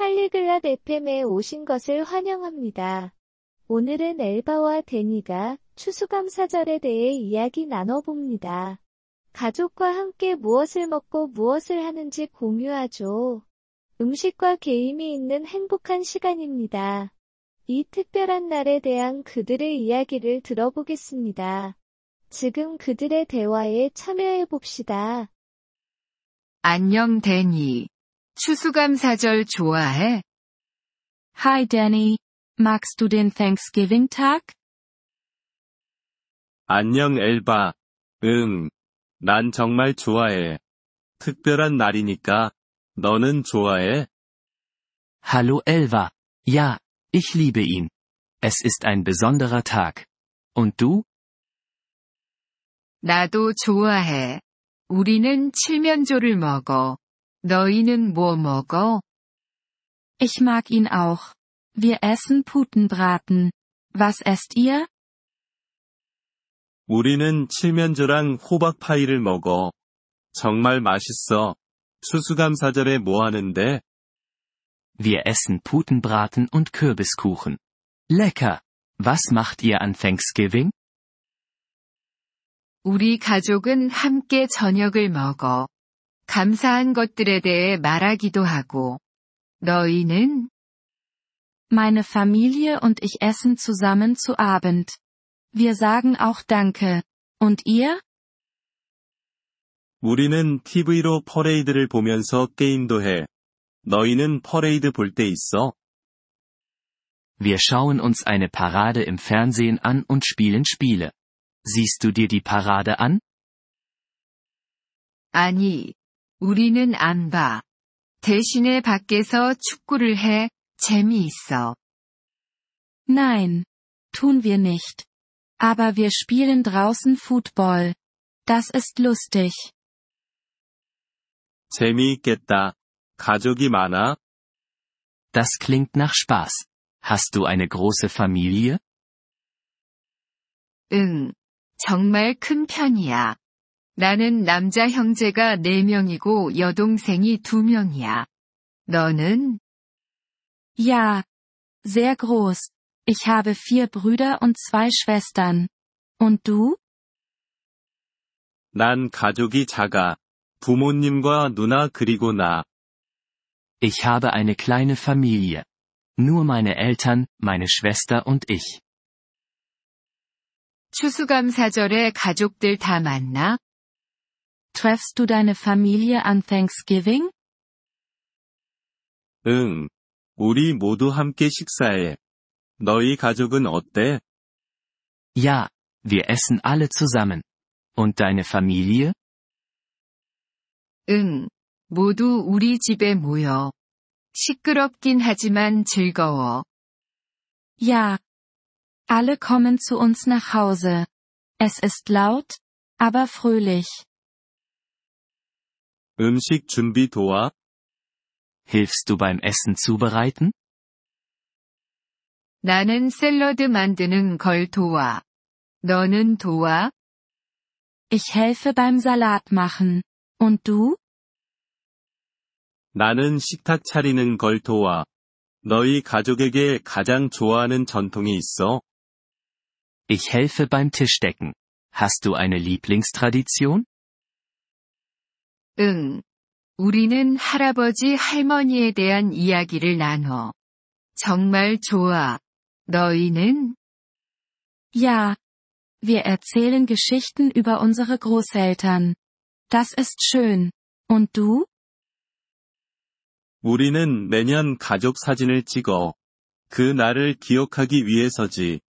팔리글랏 FM에 오신 것을 환영합니다. 오늘은 엘바와 데니가 추수감사절에 대해 이야기 나눠봅니다. 가족과 함께 무엇을 먹고 무엇을 하는지 공유하죠. 음식과 게임이 있는 행복한 시간입니다. 이 특별한 날에 대한 그들의 이야기를 들어보겠습니다. 지금 그들의 대화에 참여해 봅시다. 안녕 데니. 추수감사절 좋아해? Hi Danny, magst du den Thanksgiving-Tag? 안녕 엘바. 응. 난 정말 좋아해. 특별한 날이니까. 너는 좋아해? Hallo Elva. Ja, ich liebe ihn. Es ist ein besonderer Tag. Und du? 나도 좋아해. 우리는 칠면조를 먹어. 너희는 뭐 먹어? Ich mag ihn auch. Wir essen Putenbraten. Was esst ihr? 우리는 칠면조랑 호박파이를 먹어. 정말 맛있어. 추수감사절에 뭐 하는데? Wir essen Putenbraten und Kürbiskuchen. Lecker. Was macht ihr an Thanksgiving? 우리 가족은 함께 저녁을 먹어. 감사한 것들에 대해 말하기도 하고. 너희는? Meine Familie und ich essen zusammen zu Abend. Wir sagen auch Danke. Und ihr? 우리는 TV로 퍼레이드를 보면서 게임도 해. 너희는 퍼레이드 볼 때 있어? Wir schauen uns eine Parade im Fernsehen an und spielen Spiele. Siehst du dir die Parade an? 아니, 우리는 안 봐. 대신에 밖에서 축구를 해, 재미있어. Nein. Tun wir nicht. Aber wir spielen draußen Football. Das ist lustig. 재미있겠다. 가족이 많아? Das klingt nach Spaß. Hast du eine große Familie? 응. 정말 큰 편이야. 나는 남자 형제가 4명이고 여동생이 2명이야. 너는? Ja. Sehr groß. Ich habe vier Brüder und zwei Schwestern. Und du? 난 가족이 작아. 부모님과 누나 그리고 나. Ich habe eine kleine Familie. Nur meine Eltern, meine Schwester und ich. 추수감사절에 가족들 다 만나? Treffst du deine Familie an Thanksgiving? 응. 우리 모두 함께 식사해. 너희 가족은 어때? Ja, wir essen alle zusammen. Und deine Familie? 응. 모두 우리 집에 모여. 시끄럽긴 하지만 즐거워. Ja. Alle kommen zu uns nach Hause. Es ist laut, aber fröhlich. 음식 준비 도와? Hilfst du beim Essen zubereiten? 나는 샐러드 만드는 걸 도와. 너는 도와? Ich helfe beim Salat machen. Und du? 나는 식탁 차리는 걸 도와. 너희 가족에게 가장 좋아하는 전통이 있어? Ich helfe beim Tischdecken. Hast du eine Lieblingstradition? 응. 우리는 할아버지 할머니에 대한 이야기를 나눠. 정말 좋아. 너희는? Ja. Wir erzählen Geschichten über unsere Großeltern. Das ist schön. Und du? 우리는 매년 가족 사진을 찍어. 그 날을 기억하기 위해서지.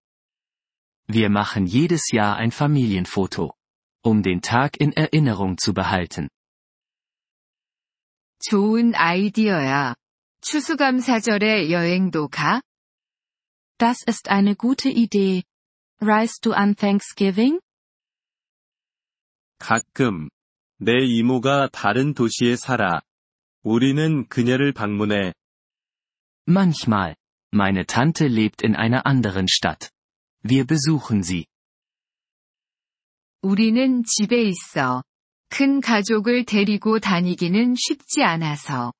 Wir machen jedes Jahr ein Familienfoto. Um den Tag in Erinnerung zu behalten. 좋은 아이디어야. 추수감사절에 여행도 가? Das ist eine gute Idee. Reist du an Thanksgiving? 가끔. 내 이모가 다른 도시에 살아. 우리는 그녀를 방문해. Manchmal. Meine Tante lebt in einer anderen Stadt. Wir besuchen sie. 우리는 집에 있어. 큰 가족을 데리고 다니기는 쉽지 않아서.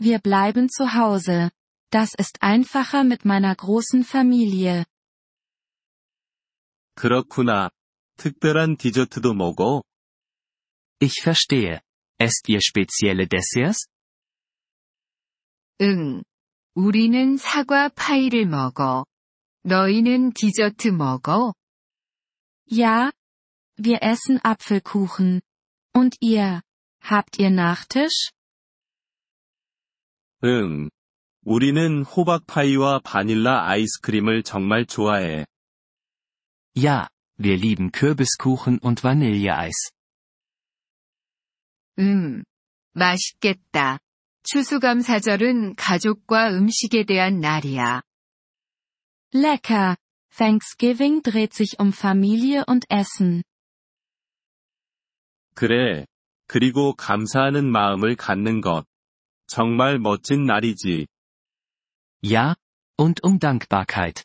wir bleiben zu Hause. Das ist einfacher mit meiner großen Familie. 그렇구나. 특별한 디저트도 먹어? Ich verstehe. Esst ihr spezielle Desserts? 응. 우리는 사과 파이를 먹어. 너희는 디저트 먹어? Ja, wir essen Apfelkuchen. Und ihr? Habt ihr Nachtisch? 응. 우리는 호박파이와 바닐라 아이스크림을 정말 좋아해. Ja, wir lieben Kürbiskuchen und Vanilleeis. 음. 맛있겠다. 추수감사절은 가족과 음식에 대한 날이야. Lecker. Thanksgiving dreht sich um Familie und Essen. 그래. 그리고 감사하는 마음을 갖는 것. 정말 멋진 날이지. Ja, und um Dankbarkeit.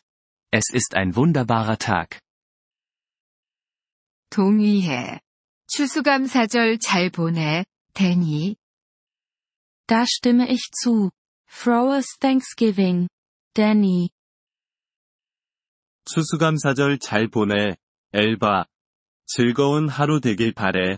Es ist ein wunderbarer Tag. 동의해. 추수감사절 잘 보내, 데니. Da stimme ich zu. Frohes Thanksgiving. Danny. 추수감사절 잘 보내, 엘바. 즐거운 하루 되길 바래.